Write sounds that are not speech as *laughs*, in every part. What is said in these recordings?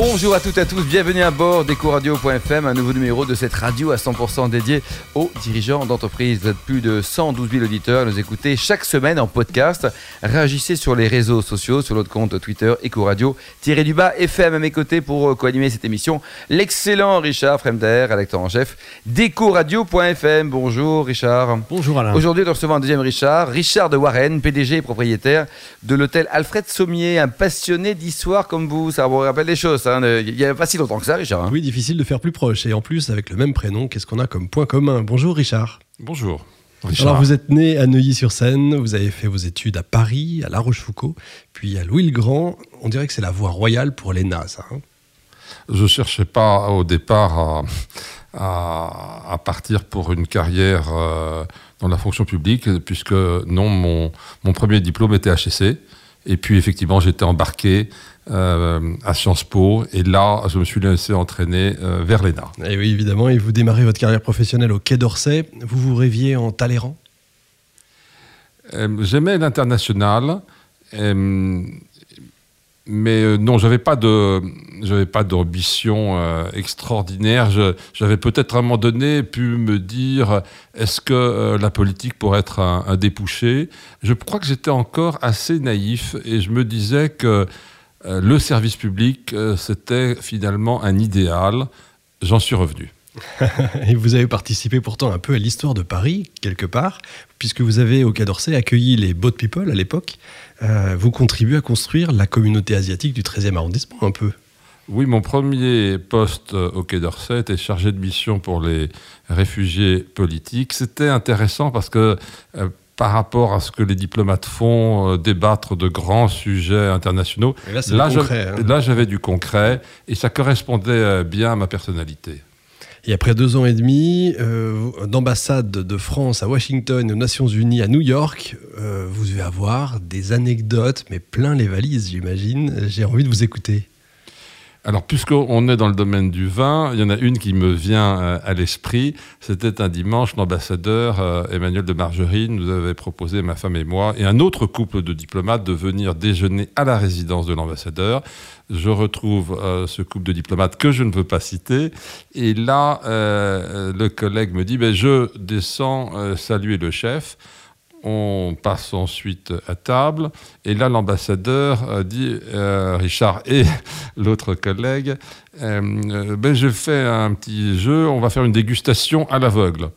Bonjour à toutes et à tous, bienvenue à bord d'EcoRadio.fm, un nouveau numéro de cette radio à 100% dédiée aux dirigeants d'entreprise. Vous êtes plus de 112 000 auditeurs à nous écouter chaque semaine en podcast. Réagissez sur les réseaux sociaux, sur notre compte Twitter EcoRadio-du-bas FM à mes côtés pour co-animer cette émission. L'excellent Richard Fremder, rédacteur en chef d'EcoRadio.fm. Bonjour Richard. Bonjour Alain. Aujourd'hui, nous recevons un deuxième Richard, Richard de Warren, PDG et propriétaire de l'hôtel Alfred Sommier, un passionné d'histoire comme vous. Ça vous rappelle des choses. Hein, il n'y a pas si longtemps que ça, Richard. hein. Oui, difficile de faire plus proche. Et en plus, avec le même prénom, qu'est-ce qu'on a comme point commun? Bonjour Richard. Bonjour. Alors, vous êtes né à Neuilly-sur-Seine, vous avez fait vos études à Paris, à La Rochefoucauld, puis à Louis-le-Grand. On dirait que c'est la voie royale pour l'ENA, ça. hein Je cherchais pas au départ à, à- à partir pour une carrière euh, dans la fonction publique, puisque non, mon, mon premier diplôme était HEC. Et puis effectivement, j'étais embarqué euh, à Sciences Po, et là, je me suis laissé entraîner euh, vers l'ENA. Et oui, évidemment, et vous démarrez votre carrière professionnelle au Quai d'Orsay. Vous vous rêviez en Talleyrand? Euh, J'aimais l'international, euh, mais euh, non, j'avais pas de, j'avais pas d'ambition euh, extraordinaire. J'avais peut-être à un moment donné pu me dire, est-ce que euh, la politique pourrait être un, un débouché Je crois que j'étais encore assez naïf et je me disais que le service public, c'était finalement un idéal. J'en suis revenu. *laughs* Et vous avez participé pourtant un peu à l'histoire de Paris, quelque part, puisque vous avez au Quai d'Orsay accueilli les Boat People à l'époque. Euh, vous contribuez à construire la communauté asiatique du 13e arrondissement, un peu. Oui, mon premier poste euh, au Quai d'Orsay était chargé de mission pour les réfugiés politiques. C'était intéressant parce que euh, par rapport à ce que les diplomates font, euh, débattre de grands sujets internationaux, Et là, là, hein. là, j'avais du concret et ça correspondait bien à ma personnalité. Et après deux ans et demi euh, d'ambassade de France à Washington, aux Nations Unies, à New York, euh, vous devez avoir des anecdotes, mais plein les valises, j'imagine. J'ai envie de vous écouter. Alors, puisqu'on est dans le domaine du vin, il y en a une qui me vient euh, à l'esprit. C'était un dimanche, l'ambassadeur euh, Emmanuel de Margerine nous avait proposé, ma femme et moi, et un autre couple de diplomates, de venir déjeuner à la résidence de l'ambassadeur. Je retrouve euh, ce couple de diplomates que je ne veux pas citer. Et là, le collègue me dit, ben, je descends saluer le chef. On passe ensuite à table. Et là, l'ambassadeur a dit, euh, Richard et *laughs* l'autre collègue, euh, euh, ben, je fais un petit jeu, on va faire une dégustation à l'aveugle.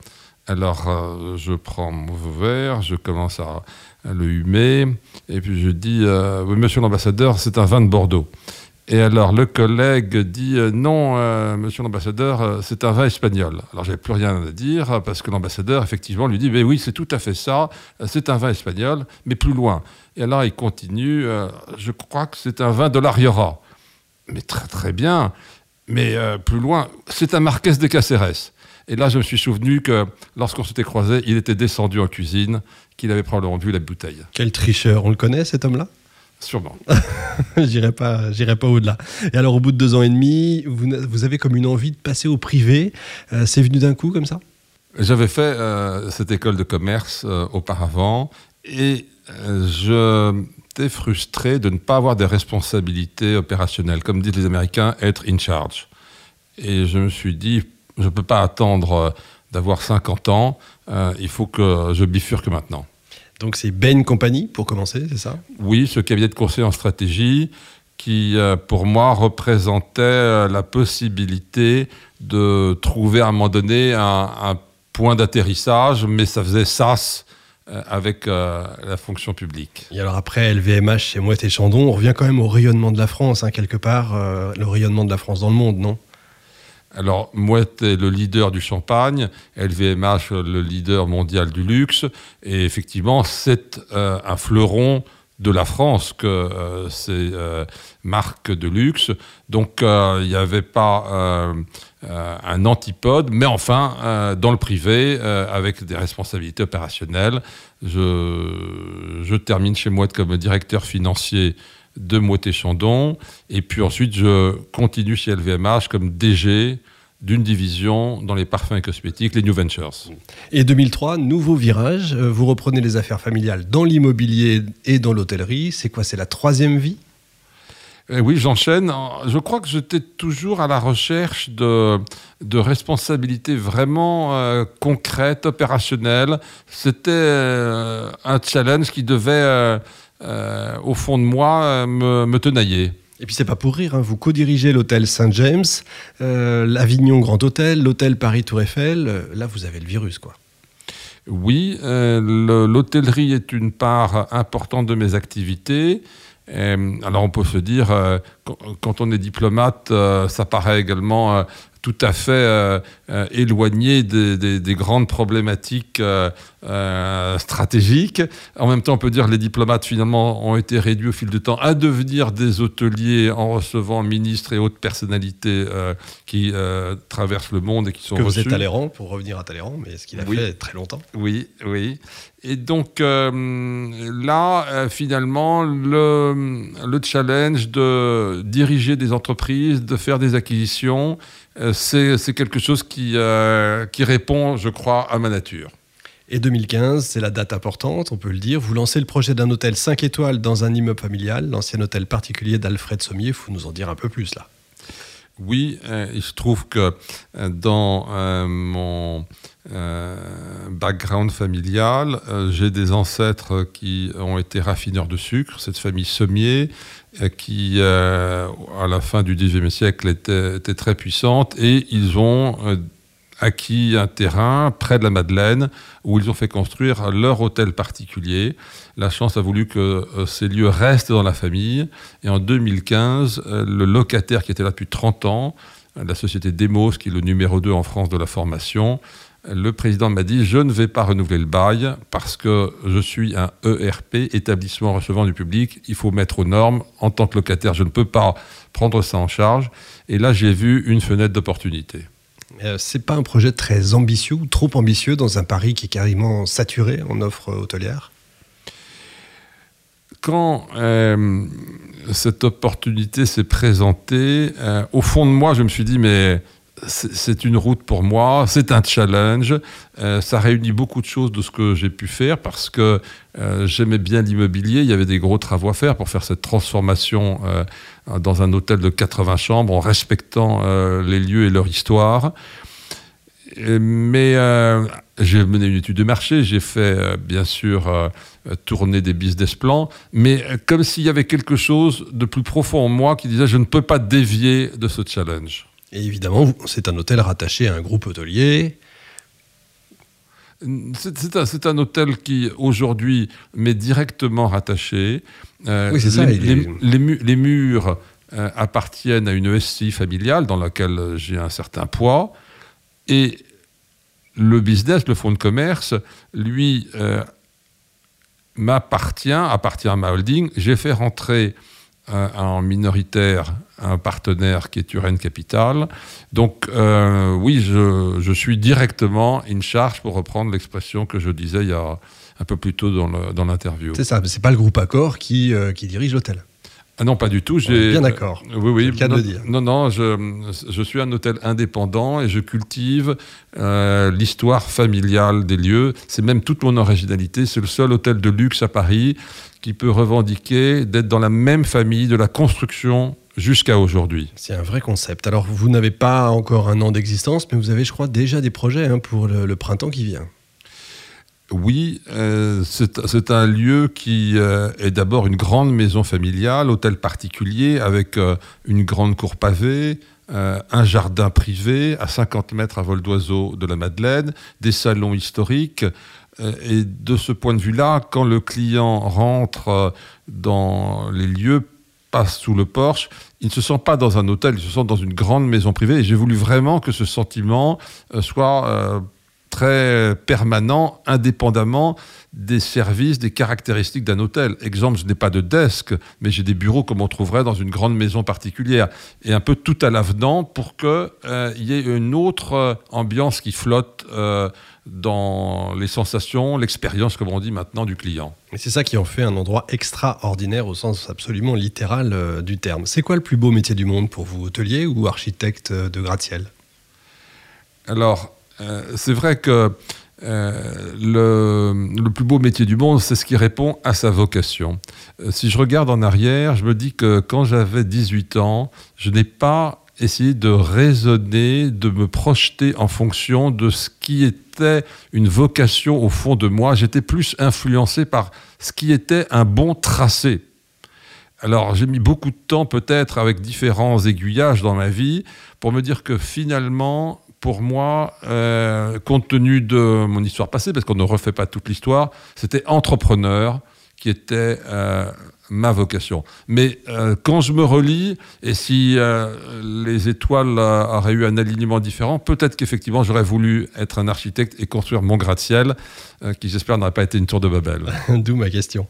Alors, euh, je prends mon verre, je commence à, à le humer, et puis je dis, euh, Oui, monsieur l'ambassadeur, c'est un vin de Bordeaux. Et alors, le collègue dit euh, Non, euh, monsieur l'ambassadeur, euh, c'est un vin espagnol. Alors, j'avais plus rien à dire, parce que l'ambassadeur, effectivement, lui dit Mais oui, c'est tout à fait ça, c'est un vin espagnol, mais plus loin. Et alors, il continue Je crois que c'est un vin de la Rioja. Mais très, très bien. Mais plus loin, c'est un Marquès de Caceres. Et là, je me suis souvenu que lorsqu'on s'était croisés, il était descendu en cuisine, qu'il avait probablement vu la bouteille. Quel tricheur, on le connaît cet homme-là? Sûrement. *laughs* J'irai pas, j'irai pas au-delà. Et alors, au bout de deux ans et demi, vous, avez comme une envie de passer au privé. Euh, c'est venu d'un coup comme ça? J'avais fait euh, cette école de commerce euh, auparavant et je j'étais frustré de ne pas avoir des responsabilités opérationnelles, comme disent les Américains, être in charge. Et je me suis dit, je ne peux pas attendre d'avoir 50 ans, il faut que je bifurque maintenant. Donc, c'est Bain Company pour commencer, c'est ça? Oui, ce cabinet de conseil en stratégie qui, euh, pour moi, représentait euh, la possibilité de trouver à un moment donné un, un point d'atterrissage, mais ça faisait sas euh, avec euh, la fonction publique. Et alors après LVMH chez Mouette et Chandon, on revient quand même au rayonnement de la France, hein, quelque part, euh, le rayonnement de la France dans le monde, non? Alors, Mouette est le leader du champagne, LVMH le leader mondial du luxe, et effectivement, c'est euh, un fleuron de la France que euh, ces euh, marques de luxe. Donc, euh, il n'y avait pas un antipode, mais enfin, dans le privé, avec des responsabilités opérationnelles. Je, je termine chez Mouette comme directeur financier de Moët Chandon. Et puis ensuite, je continue chez LVMH comme DG d'une division dans les parfums et cosmétiques, les New Ventures. Et 2003, nouveau virage, euh, vous reprenez les affaires familiales dans l'immobilier et dans l'hôtellerie. C'est quoi C'est la troisième vie? Eh oui, j'enchaîne. Je crois que j'étais toujours à la recherche de, de responsabilités vraiment euh, concrètes, opérationnelles. C'était euh, un challenge qui devait, euh, au fond de moi, me, me tenailler. Et puis c'est pas pour rire, hein, vous co-dirigez l'hôtel Saint-James, euh, l'Avignon Grand Hôtel, l'hôtel Paris Tour Eiffel. Euh, Là, vous avez le virus, quoi. Oui, euh, le- l'hôtellerie est une part importante de mes activités. Alors on peut se dire, quand, on est diplomate, ça paraît également tout à fait euh, euh, éloigné des, des- des grandes problématiques euh, stratégiques. En même temps, on peut dire que les diplomates finalement ont été réduits au fil du temps à devenir des hôteliers en recevant ministres et autres personnalités qui traversent le monde et qui sont que vous reçus. êtes Talleyrand, pour revenir à Talleyrand, mais ce qu'il a Oui. fait très longtemps. Oui, oui. Et donc là, finalement, le, le challenge de diriger des entreprises, de faire des acquisitions, c'est c'est quelque chose qui, euh, qui répond, je crois, à ma nature. Et 2015, c'est la date importante, on peut le dire. Vous lancez le projet d'un hôtel 5 étoiles dans un immeuble familial, l'ancien hôtel particulier d'Alfred Sommier. Il faut nous en dire un peu plus là. Oui, euh, il se trouve que euh, dans euh, mon background familial, j'ai des ancêtres qui ont été raffineurs de sucre, cette famille Sommier, euh, qui, à la fin du XIXe siècle, était, très puissante, et ils ont acquis un terrain près de la Madeleine, où ils ont fait construire leur hôtel particulier. La chance a voulu que euh, ces lieux restent dans la famille. Et en 2015, euh, le locataire qui était là depuis 30 ans, euh, la société Demos, qui est le numéro 2 en France de la formation, le président m'a dit, je ne vais pas renouveler le bail parce que je suis un ERP, établissement recevant du public. Il faut mettre aux normes. En tant que locataire, je ne peux pas prendre ça en charge. Et là, j'ai vu une fenêtre d'opportunité. Euh, c'est pas un projet très ambitieux ou trop ambitieux dans un Paris qui est carrément saturé en offres hôtelières quand euh, cette opportunité s'est présentée, euh, au fond de moi, je me suis dit, mais c'est une route pour moi, c'est un challenge, euh, ça réunit beaucoup de choses de ce que j'ai pu faire parce que euh, j'aimais bien l'immobilier, il y avait des gros travaux à faire pour faire cette transformation euh, dans un hôtel de 80 chambres en respectant les lieux et leur histoire. Mais j'ai mené une étude de marché, j'ai fait bien sûr tourner des business plans, mais comme s'il y avait quelque chose de plus profond en moi qui disait je ne peux pas dévier de ce challenge. Et évidemment, c'est un hôtel rattaché à un groupe hôtelier. C'est un, hôtel qui aujourd'hui m'est directement rattaché. Euh, Oui, c'est ça, Les, il est- les- les mu- les murs euh, appartiennent à une SCI familiale dans laquelle j'ai un certain poids. Et le business, le fonds de commerce, lui, euh, m'appartient, appartient à ma holding. J'ai fait rentrer en minoritaire un partenaire qui est Uren Capital. Donc euh, oui, je, suis directement in charge, pour reprendre l'expression que je disais il y a un peu plus tôt dans l'interview. C'est ça, mais c'est pas le groupe Accor qui, euh, qui dirige l'hôtel. Ah non, pas du tout. J'ai bien d'accord. euh, oui, oui. Le cas non, dire. Non, non, je, je suis un hôtel indépendant et je cultive euh, l'histoire familiale des lieux. C'est même toute mon originalité. C'est le seul hôtel de luxe à Paris qui peut revendiquer d'être dans la même famille de la construction jusqu'à aujourd'hui. C'est un vrai concept. Alors, vous n'avez pas encore un an d'existence, mais vous avez, je crois, déjà des projets hein, pour le, le printemps qui vient. Oui, euh, c'est un lieu qui euh, est d'abord une grande maison familiale, hôtel particulier avec euh, une grande cour pavée, un jardin privé à 50 mètres à vol d'oiseau de la Madeleine, des salons historiques. Et de ce point de vue-là, quand le client rentre dans les lieux, passe sous le porche, il ne se sent pas dans un hôtel, il se sent dans une grande maison privée. Et j'ai voulu vraiment que ce sentiment soit très permanent, indépendamment des services, des caractéristiques d'un hôtel. Exemple, je n'ai pas de desk, mais j'ai des bureaux comme on trouverait dans une grande maison particulière, et un peu tout à l'avenant pour qu'il y ait une autre euh, ambiance qui flotte euh, dans les sensations, l'expérience, comme on dit maintenant, du client. Et c'est ça qui en fait un endroit extraordinaire au sens absolument littéral euh, du terme. C'est quoi le plus beau métier du monde pour vous, hôtelier ou architecte euh, de gratte-ciel? Alors, euh, c'est vrai que euh, le, le, plus beau métier du monde, c'est ce qui répond à sa vocation. Euh, si je regarde en arrière, je me dis que quand j'avais 18 ans, je n'ai pas essayé de raisonner, de me projeter en fonction de ce qui était une vocation au fond de moi. J'étais plus influencé par ce qui était un bon tracé. Alors j'ai mis beaucoup de temps peut-être avec différents aiguillages dans ma vie pour me dire que finalement pour moi, euh, compte tenu de mon histoire passée, parce qu'on ne refait pas toute l'histoire, c'était entrepreneur qui était euh, ma vocation. Mais euh, quand je me relis, et si les étoiles auraient eu un alignement différent, peut-être qu'effectivement j'aurais voulu être un architecte et construire mon gratte-ciel, qui j'espère n'aurait pas été une tour de Babel. *laughs* D'où ma question.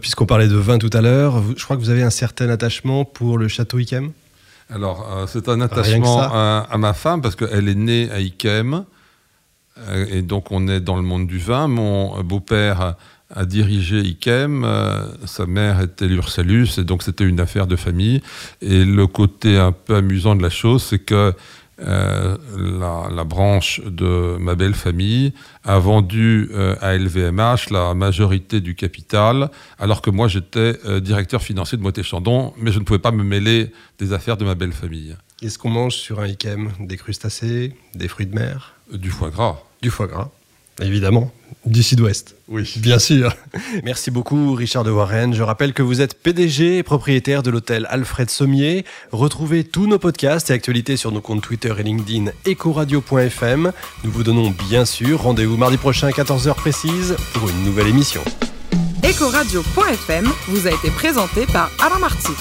Puisqu'on parlait de vin tout à l'heure, je crois que vous avez un certain attachement pour le château Ikem? Alors, euh, c'est un attachement à, ma femme parce qu'elle est née à Ikem. Euh, et donc, on est dans le monde du vin. Mon beau-père a, dirigé Ikem. Euh, sa mère était l'Ursalus. Et donc, c'était une affaire de famille. Et le côté un peu amusant de la chose, c'est que euh, la, branche de ma belle famille a vendu euh, à LVMH la majorité du capital, alors que moi j'étais euh, directeur financier de Moët Chandon, mais je ne pouvais pas me mêler des affaires de ma belle famille. Qu'est-ce qu'on mange sur un Ikem Des crustacés Des fruits de mer? Du foie gras. Du foie gras, évidemment. Du sud-ouest. Oui. Bien sûr. Merci beaucoup, Richard de Warren. Je rappelle que vous êtes PDG et propriétaire de l'hôtel Alfred Sommier. Retrouvez tous nos podcasts et actualités sur nos comptes Twitter et LinkedIn ecoradio.fm. Nous vous donnons bien sûr rendez-vous mardi prochain à 14h précise pour une nouvelle émission. Ecoradio.fm vous a été présenté par Alain Marty.